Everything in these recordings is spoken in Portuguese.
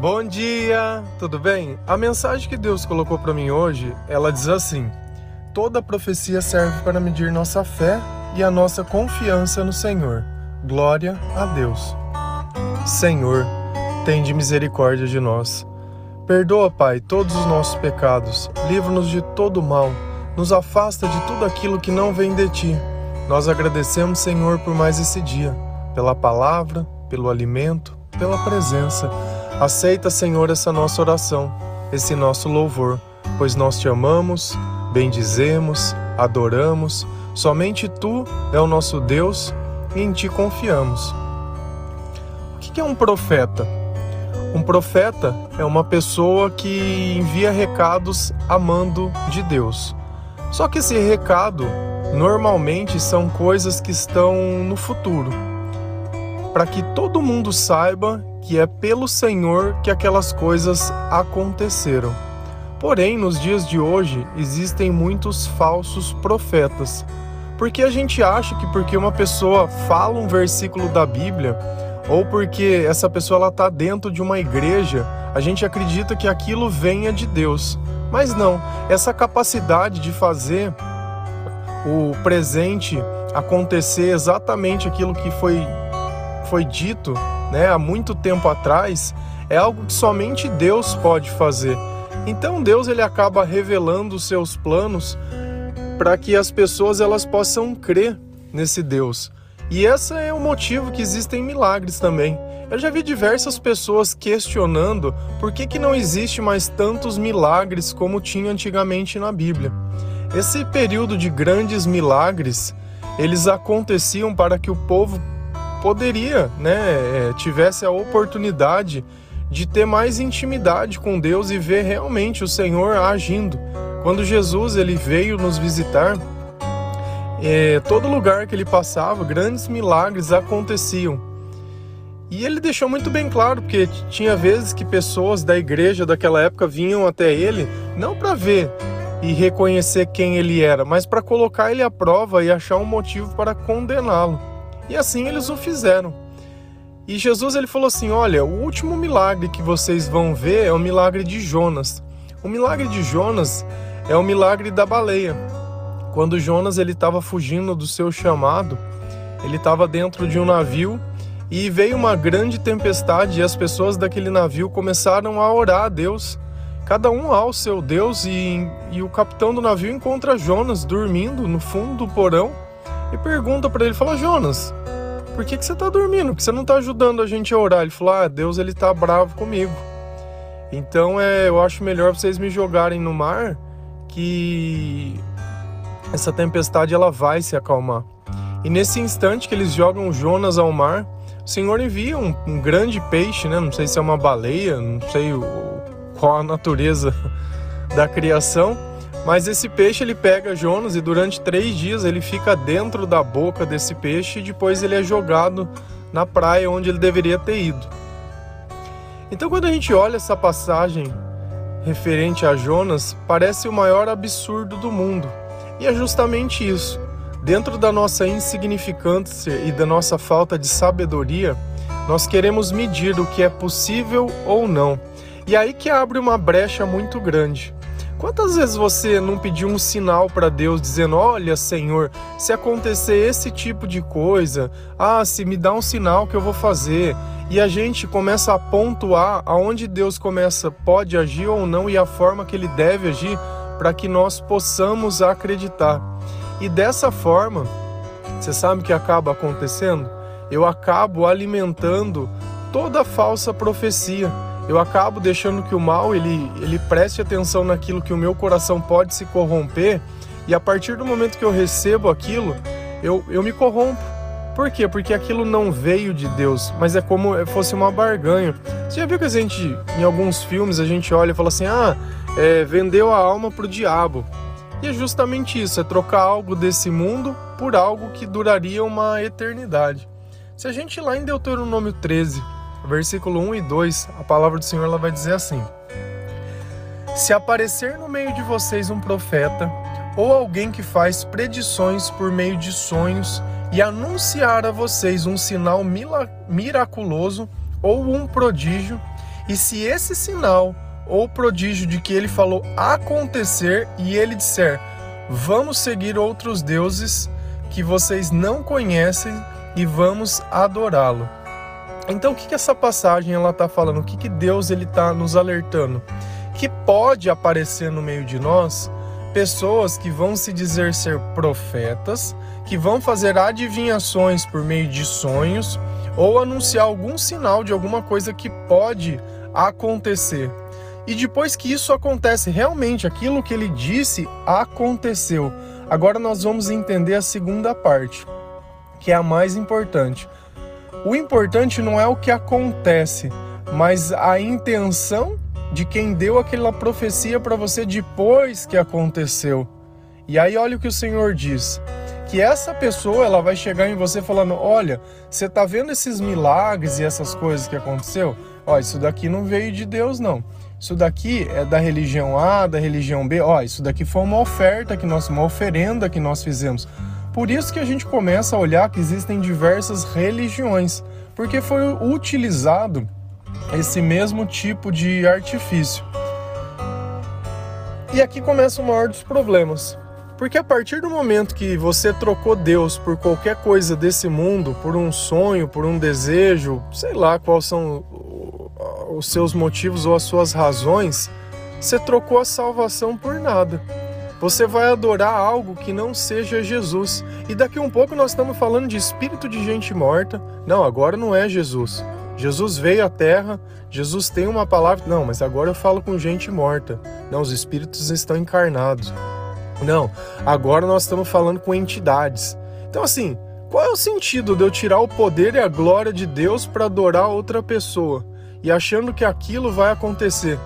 Bom dia, tudo bem? A mensagem que Deus colocou para mim hoje, ela diz assim: Toda profecia serve para medir nossa fé e a nossa confiança no Senhor. Glória a Deus. Senhor, tende misericórdia de nós. Perdoa, Pai, todos os nossos pecados. Livra-nos de todo mal. Nos afasta de tudo aquilo que não vem de ti. Nós agradecemos, Senhor, por mais esse dia, pela palavra, pelo alimento, pela presença. Aceita, Senhor, essa nossa oração, esse nosso louvor, pois nós te amamos, bendizemos, adoramos. Somente tu é o nosso Deus e em ti confiamos. O que é um profeta? Um profeta é uma pessoa que envia recados amando de Deus. Só que esse recado normalmente são coisas que estão no futuro, para que todo mundo saiba que é pelo Senhor que aquelas coisas aconteceram. Porém, nos dias de hoje existem muitos falsos profetas, porque a gente acha que porque uma pessoa fala um versículo da Bíblia ou porque essa pessoa ela está dentro de uma igreja, a gente acredita que aquilo venha de Deus. Mas não, essa capacidade de fazer o presente acontecer exatamente aquilo que foi, foi dito né, há muito tempo atrás, é algo que somente Deus pode fazer. Então Deus ele acaba revelando os seus planos para que as pessoas elas possam crer nesse Deus. E esse é o motivo que existem milagres também. Eu já vi diversas pessoas questionando por que, que não existe mais tantos milagres como tinha antigamente na Bíblia. Esse período de grandes milagres, eles aconteciam para que o povo poderia, né, é, tivesse a oportunidade de ter mais intimidade com Deus e ver realmente o Senhor agindo. Quando Jesus ele veio nos visitar, é, todo lugar que ele passava, grandes milagres aconteciam. E ele deixou muito bem claro, porque tinha vezes que pessoas da igreja daquela época vinham até ele, não para ver e reconhecer quem ele era, mas para colocar ele à prova e achar um motivo para condená-lo. E assim eles o fizeram. E Jesus ele falou assim: "Olha, o último milagre que vocês vão ver é o milagre de Jonas. O milagre de Jonas é o milagre da baleia. Quando Jonas ele estava fugindo do seu chamado, ele estava dentro de um navio e veio uma grande tempestade e as pessoas daquele navio começaram a orar a Deus, cada um ao seu Deus e, e o capitão do navio encontra Jonas dormindo no fundo do porão e pergunta para ele, fala Jonas, por que, que você está dormindo? Porque você não está ajudando a gente a orar? Ele falou, ah, Deus ele tá bravo comigo. Então é, eu acho melhor vocês me jogarem no mar que essa tempestade ela vai se acalmar. E nesse instante que eles jogam Jonas ao mar, o Senhor envia um, um grande peixe, né? Não sei se é uma baleia, não sei o, qual a natureza da criação, mas esse peixe ele pega Jonas e durante três dias ele fica dentro da boca desse peixe e depois ele é jogado na praia onde ele deveria ter ido. Então quando a gente olha essa passagem referente a Jonas, parece o maior absurdo do mundo. E é justamente isso. Dentro da nossa insignificância e da nossa falta de sabedoria, nós queremos medir o que é possível ou não. E aí que abre uma brecha muito grande. Quantas vezes você não pediu um sinal para Deus dizendo: Olha, Senhor, se acontecer esse tipo de coisa, ah, se me dá um sinal que eu vou fazer. E a gente começa a pontuar aonde Deus começa, pode agir ou não e a forma que ele deve agir para que nós possamos acreditar. E dessa forma, você sabe o que acaba acontecendo? Eu acabo alimentando toda falsa profecia. Eu acabo deixando que o mal ele, ele preste atenção naquilo que o meu coração pode se corromper, e a partir do momento que eu recebo aquilo, eu, eu me corrompo. Por quê? Porque aquilo não veio de Deus, mas é como se fosse uma barganha. Você já viu que a gente, em alguns filmes, a gente olha e fala assim: ah, é, vendeu a alma para o diabo. E é justamente isso, é trocar algo desse mundo por algo que duraria uma eternidade. Se a gente lá em Deuteronômio 13, versículo 1 e 2, a palavra do Senhor ela vai dizer assim: Se aparecer no meio de vocês um profeta ou alguém que faz predições por meio de sonhos e anunciar a vocês um sinal miraculoso ou um prodígio, E se esse sinal ou prodígio de que ele falou acontecer e ele disser: Vamos seguir outros deuses que vocês não conhecem e vamos adorá-lo. Então, o que, que essa passagem ela está falando? O que, que Deus ele está nos alertando? Que pode aparecer no meio de nós pessoas que vão se dizer ser profetas, que vão fazer adivinhações por meio de sonhos ou anunciar algum sinal de alguma coisa que pode acontecer. E depois que isso acontece, realmente aquilo que ele disse aconteceu. Agora nós vamos entender a segunda parte, que é a mais importante. O importante não é o que acontece, mas a intenção de quem deu aquela profecia para você depois que aconteceu. E aí olha o que o Senhor diz, que essa pessoa ela vai chegar em você falando: "Olha, você tá vendo esses milagres e essas coisas que aconteceu? Ó, isso daqui não veio de Deus não. Isso daqui é da religião A, da religião B. Ó, isso daqui foi uma oferta que nós, uma oferenda que nós fizemos. Por isso que a gente começa a olhar que existem diversas religiões, porque foi utilizado esse mesmo tipo de artifício. E aqui começa o maior dos problemas. Porque a partir do momento que você trocou Deus por qualquer coisa desse mundo, por um sonho, por um desejo, sei lá quais são os seus motivos ou as suas razões, você trocou a salvação por nada. Você vai adorar algo que não seja Jesus. E daqui um pouco nós estamos falando de espírito de gente morta. Não, agora não é Jesus. Jesus veio à terra, Jesus tem uma palavra. Não, mas agora eu falo com gente morta. Não, os espíritos estão encarnados. Não, agora nós estamos falando com entidades. Então, assim, qual é o sentido de eu tirar o poder e a glória de Deus para adorar outra pessoa? e achando que aquilo vai acontecer.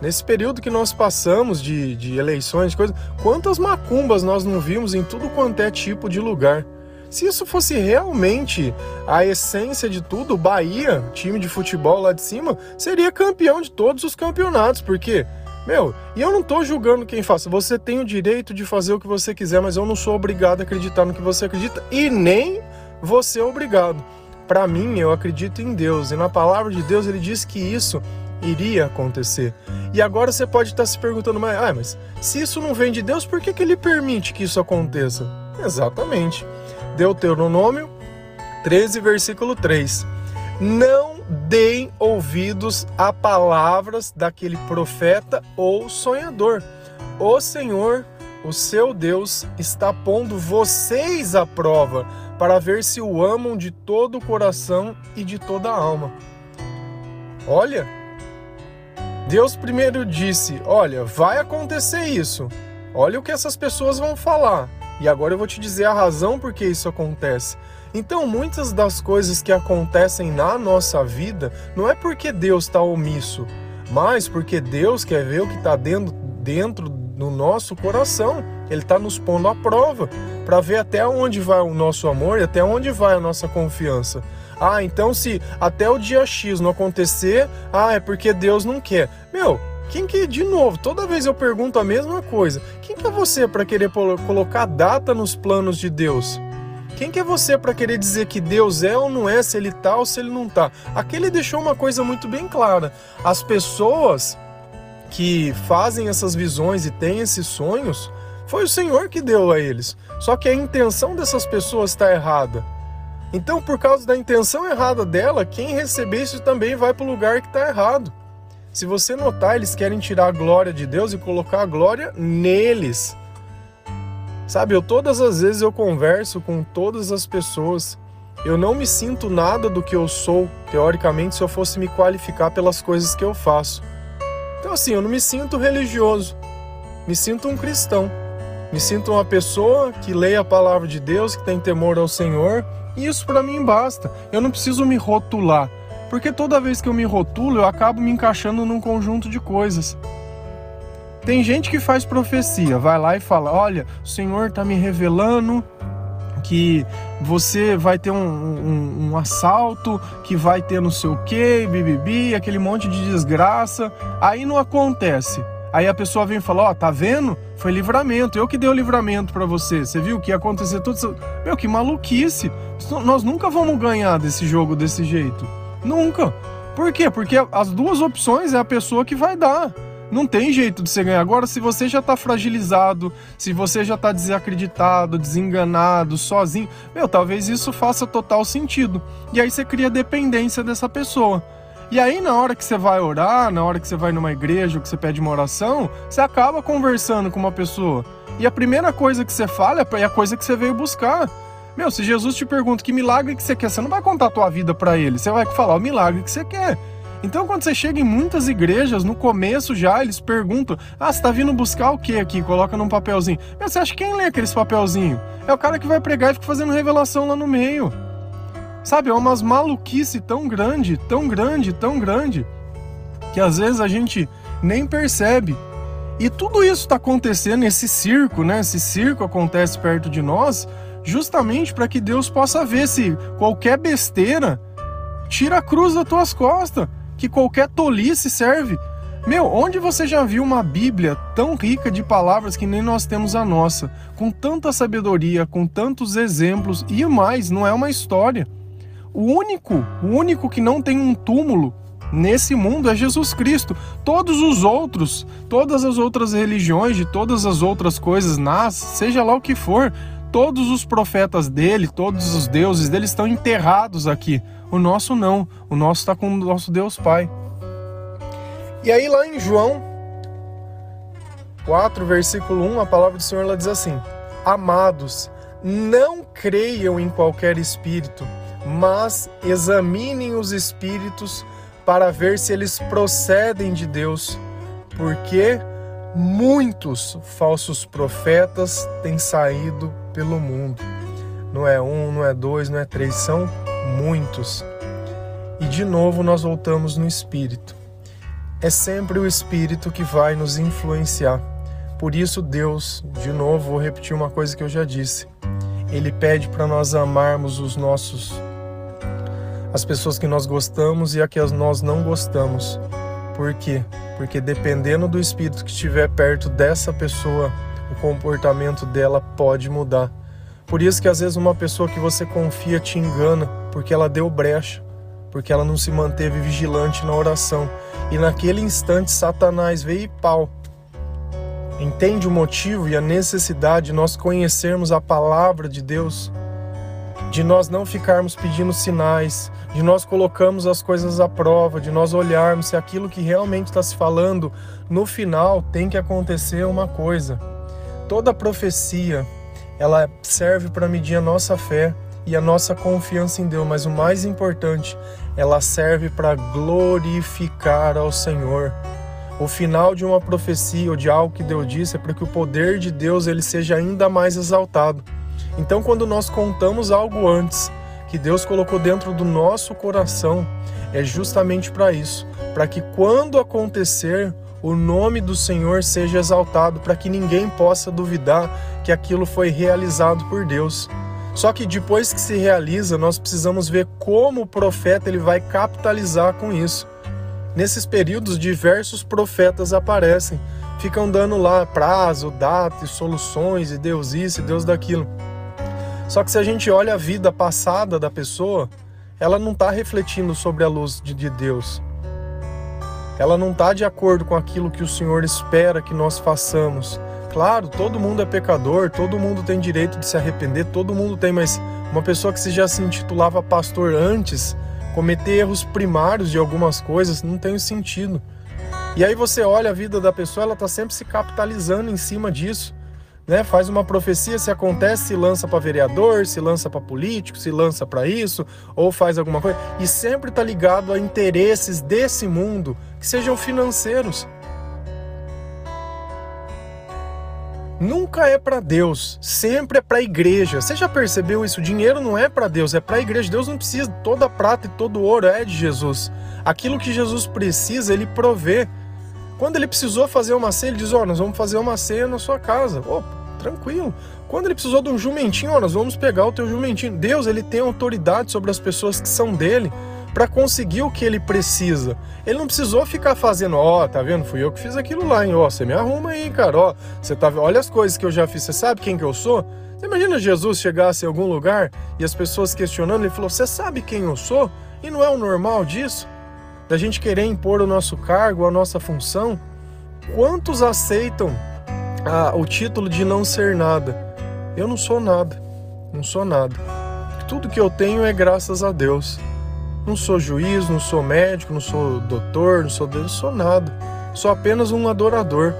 Nesse período que nós passamos de, de eleições, de quantas macumbas nós não vimos em tudo quanto é tipo de lugar. Se isso fosse realmente a essência de tudo, Bahia, time de futebol lá de cima, seria campeão de todos os campeonatos, porque, meu, e eu não tô julgando quem faça. Você tem o direito de fazer o que você quiser, mas eu não sou obrigado a acreditar no que você acredita e nem você é obrigado. Para mim, eu acredito em Deus e na palavra de Deus ele diz que isso iria acontecer. E agora você pode estar se perguntando, mas, ah, mas se isso não vem de Deus, por que, que ele permite que isso aconteça? Exatamente. Deuteronômio 13, versículo 3. Não deem ouvidos a palavras daquele profeta ou sonhador. O Senhor, o seu Deus, está pondo vocês à prova para ver se o amam de todo o coração e de toda a alma. Olha, Deus primeiro disse: Olha, vai acontecer isso. Olha o que essas pessoas vão falar. E agora eu vou te dizer a razão por que isso acontece. Então, muitas das coisas que acontecem na nossa vida não é porque Deus está omisso, mas porque Deus quer ver o que está dentro, dentro no nosso coração. Ele está nos pondo à prova para ver até onde vai o nosso amor e até onde vai a nossa confiança. Ah, então se até o dia X não acontecer, ah, é porque Deus não quer. Meu, quem que, de novo, toda vez eu pergunto a mesma coisa. Quem que é você para querer colocar data nos planos de Deus? Quem que é você para querer dizer que Deus é ou não é, se ele tá ou se ele não tá? Aqui ele deixou uma coisa muito bem clara. As pessoas que fazem essas visões e têm esses sonhos, foi o Senhor que deu a eles. Só que a intenção dessas pessoas está errada. Então, por causa da intenção errada dela, quem receber isso também vai para o lugar que está errado. Se você notar, eles querem tirar a glória de Deus e colocar a glória neles. Sabe, eu todas as vezes eu converso com todas as pessoas. Eu não me sinto nada do que eu sou, teoricamente, se eu fosse me qualificar pelas coisas que eu faço. Então, assim, eu não me sinto religioso, me sinto um cristão, me sinto uma pessoa que lê a palavra de Deus, que tem temor ao Senhor, e isso para mim basta. Eu não preciso me rotular, porque toda vez que eu me rotulo, eu acabo me encaixando num conjunto de coisas. Tem gente que faz profecia, vai lá e fala: Olha, o Senhor está me revelando que você vai ter um, um, um, assalto, que vai ter não sei o que, bibibi, aquele monte de desgraça. Aí não acontece. Aí a pessoa vem e fala: Ó, oh, tá vendo? Foi livramento. Eu que dei o livramento para você. Você viu que ia acontecer tudo isso? Meu, que maluquice. Nós nunca vamos ganhar desse jogo desse jeito. Nunca. Por quê? Porque as duas opções é a pessoa que vai dar. Não tem jeito de você ganhar. Agora, se você já tá fragilizado, se você já tá desacreditado, desenganado, sozinho, meu, talvez isso faça total sentido. E aí você cria dependência dessa pessoa. E aí, na hora que você vai orar, na hora que você vai numa igreja ou que você pede uma oração, você acaba conversando com uma pessoa. E a primeira coisa que você fala é a coisa que você veio buscar. Meu, se Jesus te pergunta que milagre que você quer, você não vai contar a tua vida para ele, você vai falar o milagre que você quer. Então, quando você chega em muitas igrejas, no começo já, eles perguntam: Ah, você tá vindo buscar o que aqui? Coloca num papelzinho. Meu, você acha que quem lê aqueles papelzinho? É o cara que vai pregar e fica fazendo revelação lá no meio. Sabe, é umas maluquice tão grande, tão grande, tão grande, que às vezes a gente nem percebe. E tudo isso está acontecendo, esse circo, né? Esse circo acontece perto de nós, justamente para que Deus possa ver se qualquer besteira tira a cruz das tuas costas que qualquer tolice serve. Meu, onde você já viu uma Bíblia tão rica de palavras que nem nós temos a nossa, com tanta sabedoria, com tantos exemplos e mais, não é uma história. O único, o único que não tem um túmulo nesse mundo é Jesus Cristo. Todos os outros, todas as outras religiões, de todas as outras coisas, nas, seja lá o que for, todos os profetas dele, todos os deuses dele estão enterrados aqui. O nosso não. O nosso está com o nosso Deus Pai. E aí lá em João 4, versículo 1, a palavra do Senhor ela diz assim: Amados, não creiam em qualquer espírito, mas examinem os espíritos para ver se eles procedem de Deus, porque muitos falsos profetas têm saído pelo mundo. Não é um, não é dois, não é três, são muitos. E de novo nós voltamos no Espírito. É sempre o Espírito que vai nos influenciar. Por isso, Deus, de novo, vou repetir uma coisa que eu já disse. Ele pede para nós amarmos os nossos as pessoas que nós gostamos e a que nós não gostamos. Por quê? Porque dependendo do espírito que estiver perto dessa pessoa, o comportamento dela pode mudar. Por isso que às vezes uma pessoa que você confia te engana, porque ela deu brecha, porque ela não se manteve vigilante na oração. E naquele instante Satanás veio e pau. Entende o motivo e a necessidade de nós conhecermos a palavra de Deus, de nós não ficarmos pedindo sinais, de nós colocarmos as coisas à prova, de nós olharmos se aquilo que realmente está se falando no final tem que acontecer uma coisa. Toda profecia, ela serve para medir a nossa fé e a nossa confiança em Deus, mas o mais importante, ela serve para glorificar ao Senhor. O final de uma profecia ou de algo que Deus disse é para que o poder de Deus ele seja ainda mais exaltado. Então, quando nós contamos algo antes que Deus colocou dentro do nosso coração, é justamente para isso, para que quando acontecer o nome do Senhor seja exaltado, para que ninguém possa duvidar que aquilo foi realizado por Deus. Só que depois que se realiza, nós precisamos ver como o profeta ele vai capitalizar com isso. Nesses períodos, diversos profetas aparecem, ficam dando lá prazo, data soluções, e Deus isso e Deus daquilo. Só que se a gente olha a vida passada da pessoa, ela não está refletindo sobre a luz de, de Deus ela não está de acordo com aquilo que o Senhor espera que nós façamos. Claro, todo mundo é pecador, todo mundo tem direito de se arrepender, todo mundo tem, mas uma pessoa que se já se intitulava pastor antes, cometer erros primários de algumas coisas não tem sentido. E aí você olha a vida da pessoa, ela está sempre se capitalizando em cima disso né? Faz uma profecia, se acontece, se lança para vereador, se lança para político, se lança para isso, ou faz alguma coisa, e sempre está ligado a interesses desse mundo que sejam financeiros. Nunca é para Deus, sempre é para a igreja. Você já percebeu isso? O dinheiro não é para Deus, é para a igreja. Deus não precisa, toda prata e todo ouro é de Jesus. Aquilo que Jesus precisa, ele provê. Quando ele precisou fazer uma ceia, ele diz: Ó, oh, nós vamos fazer uma ceia na sua casa. Opa, tranquilo. Quando ele precisou de um jumentinho, ó, nós vamos pegar o teu jumentinho. Deus, ele tem autoridade sobre as pessoas que são dele para conseguir o que ele precisa. Ele não precisou ficar fazendo, ó, oh, tá vendo? Fui eu que fiz aquilo lá, hein? Ó, oh, você me arruma aí, cara. Ó, você tá Olha as coisas que eu já fiz. Você sabe quem que eu sou? Você imagina Jesus chegasse em algum lugar e as pessoas questionando, ele falou: "Você sabe quem eu sou?" E não é o normal disso? da gente querer impor o nosso cargo, a nossa função, quantos aceitam ah, o título de não ser nada? Eu não sou nada, não sou nada. Tudo que eu tenho é graças a Deus. Não sou juiz, não sou médico, não sou doutor, não sou Deus, não sou nada. Sou apenas um adorador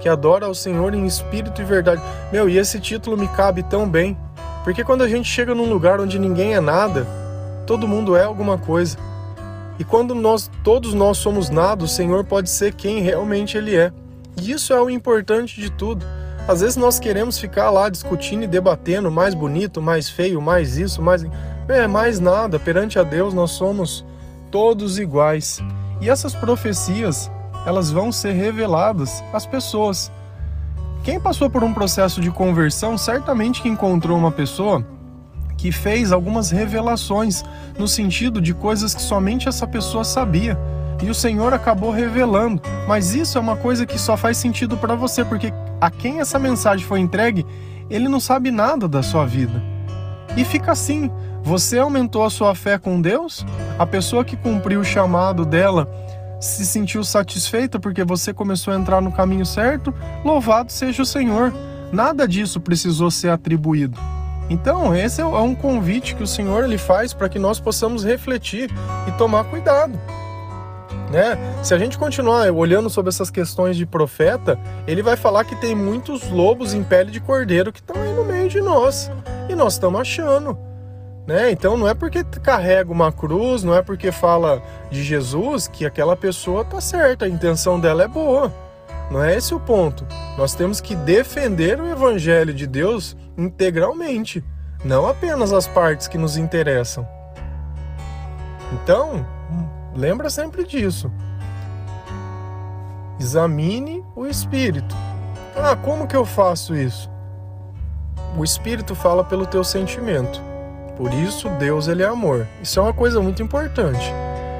que adora ao Senhor em espírito e verdade. Meu, e esse título me cabe tão bem, porque quando a gente chega num lugar onde ninguém é nada, todo mundo é alguma coisa. E quando nós todos nós somos nada, o Senhor pode ser quem realmente ele é. E isso é o importante de tudo. Às vezes nós queremos ficar lá discutindo e debatendo mais bonito, mais feio, mais isso, mais é mais nada. Perante a Deus nós somos todos iguais. E essas profecias, elas vão ser reveladas às pessoas. Quem passou por um processo de conversão, certamente que encontrou uma pessoa que fez algumas revelações no sentido de coisas que somente essa pessoa sabia. E o Senhor acabou revelando. Mas isso é uma coisa que só faz sentido para você, porque a quem essa mensagem foi entregue, ele não sabe nada da sua vida. E fica assim: você aumentou a sua fé com Deus? A pessoa que cumpriu o chamado dela se sentiu satisfeita porque você começou a entrar no caminho certo? Louvado seja o Senhor. Nada disso precisou ser atribuído. Então, esse é um convite que o Senhor ele faz para que nós possamos refletir e tomar cuidado. Né? Se a gente continuar olhando sobre essas questões de profeta, ele vai falar que tem muitos lobos em pele de cordeiro que estão aí no meio de nós. E nós estamos achando. Né? Então não é porque carrega uma cruz, não é porque fala de Jesus que aquela pessoa tá certa, a intenção dela é boa. Não é esse o ponto. Nós temos que defender o evangelho de Deus integralmente, não apenas as partes que nos interessam. Então, lembra sempre disso. Examine o espírito. Ah, como que eu faço isso? O espírito fala pelo teu sentimento. Por isso Deus ele é amor. Isso é uma coisa muito importante.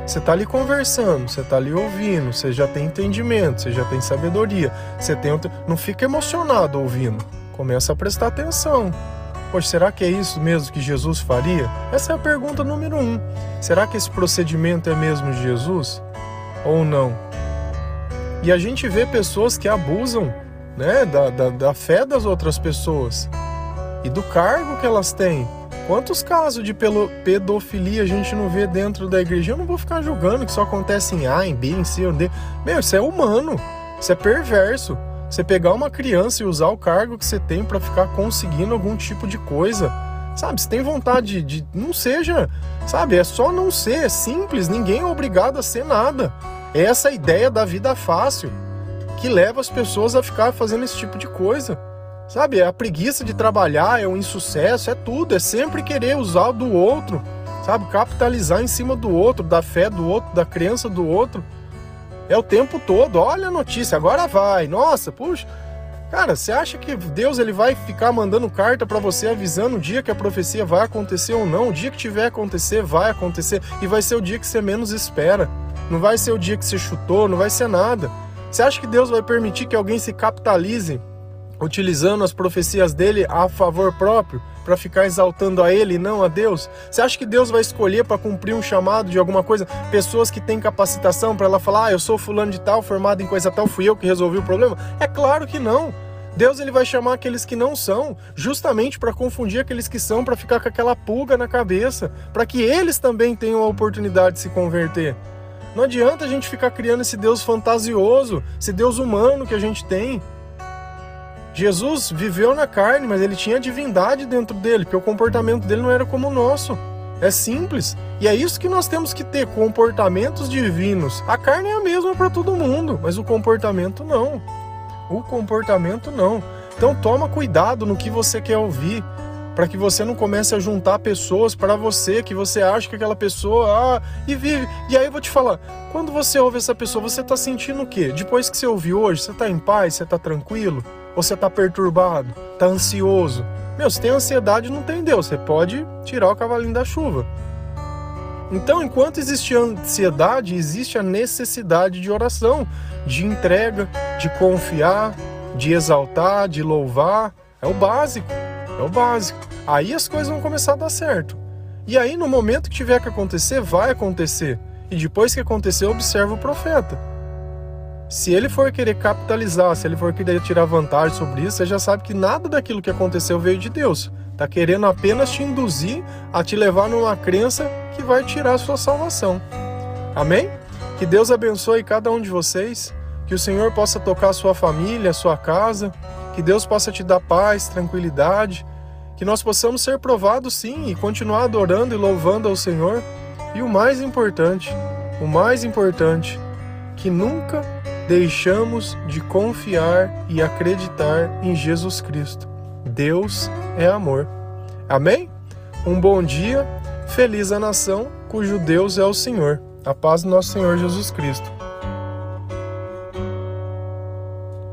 Você está ali conversando, você está ali ouvindo, você já tem entendimento, você já tem sabedoria, você tem não fica emocionado ouvindo. Começa a prestar atenção. Poxa, será que é isso mesmo que Jesus faria? Essa é a pergunta número um. Será que esse procedimento é mesmo de Jesus ou não? E a gente vê pessoas que abusam né, da, da, da fé das outras pessoas e do cargo que elas têm Quantos casos de pedofilia a gente não vê dentro da igreja? Eu não vou ficar julgando que só acontece em A, em B, em C, em D. Meu, isso é humano. Isso é perverso. Você pegar uma criança e usar o cargo que você tem para ficar conseguindo algum tipo de coisa. Sabe, se tem vontade de, de. Não seja. Sabe, é só não ser. É simples. Ninguém é obrigado a ser nada. É essa ideia da vida fácil que leva as pessoas a ficar fazendo esse tipo de coisa. Sabe, é a preguiça de trabalhar, é o insucesso, é tudo, é sempre querer usar do outro, sabe, capitalizar em cima do outro, da fé do outro, da crença do outro. É o tempo todo, olha a notícia, agora vai. Nossa, puxa. Cara, você acha que Deus ele vai ficar mandando carta para você avisando o dia que a profecia vai acontecer ou não? O dia que tiver acontecer, vai acontecer e vai ser o dia que você menos espera. Não vai ser o dia que você chutou, não vai ser nada. Você acha que Deus vai permitir que alguém se capitalize utilizando as profecias dele a favor próprio, para ficar exaltando a ele e não a Deus? Você acha que Deus vai escolher para cumprir um chamado de alguma coisa pessoas que têm capacitação para ela falar: "Ah, eu sou fulano de tal, formado em coisa tal, fui eu que resolvi o problema"? É claro que não. Deus ele vai chamar aqueles que não são, justamente para confundir aqueles que são, para ficar com aquela pulga na cabeça, para que eles também tenham a oportunidade de se converter. Não adianta a gente ficar criando esse Deus fantasioso, esse Deus humano que a gente tem. Jesus viveu na carne, mas ele tinha divindade dentro dele, porque o comportamento dele não era como o nosso. É simples. E é isso que nós temos que ter: comportamentos divinos. A carne é a mesma para todo mundo, mas o comportamento não. O comportamento não. Então toma cuidado no que você quer ouvir, para que você não comece a juntar pessoas para você, que você acha que aquela pessoa ah, e vive. E aí eu vou te falar, quando você ouve essa pessoa, você está sentindo o quê? Depois que você ouviu hoje, você está em paz, você está tranquilo? Você está perturbado, está ansioso. Meu, se tem ansiedade, não tem Deus. Você pode tirar o cavalinho da chuva. Então, enquanto existe ansiedade, existe a necessidade de oração, de entrega, de confiar, de exaltar, de louvar. É o básico. É o básico. Aí as coisas vão começar a dar certo. E aí, no momento que tiver que acontecer, vai acontecer. e depois que aconteceu, observa o profeta. Se ele for querer capitalizar, se ele for querer tirar vantagem sobre isso, você já sabe que nada daquilo que aconteceu veio de Deus. Está querendo apenas te induzir a te levar numa crença que vai tirar a sua salvação. Amém? Que Deus abençoe cada um de vocês, que o Senhor possa tocar a sua família, a sua casa, que Deus possa te dar paz, tranquilidade, que nós possamos ser provados sim e continuar adorando e louvando ao Senhor. E o mais importante, o mais importante, que nunca deixamos de confiar e acreditar em Jesus Cristo. Deus é amor. Amém? Um bom dia, feliz a nação cujo Deus é o Senhor. A paz do nosso Senhor Jesus Cristo.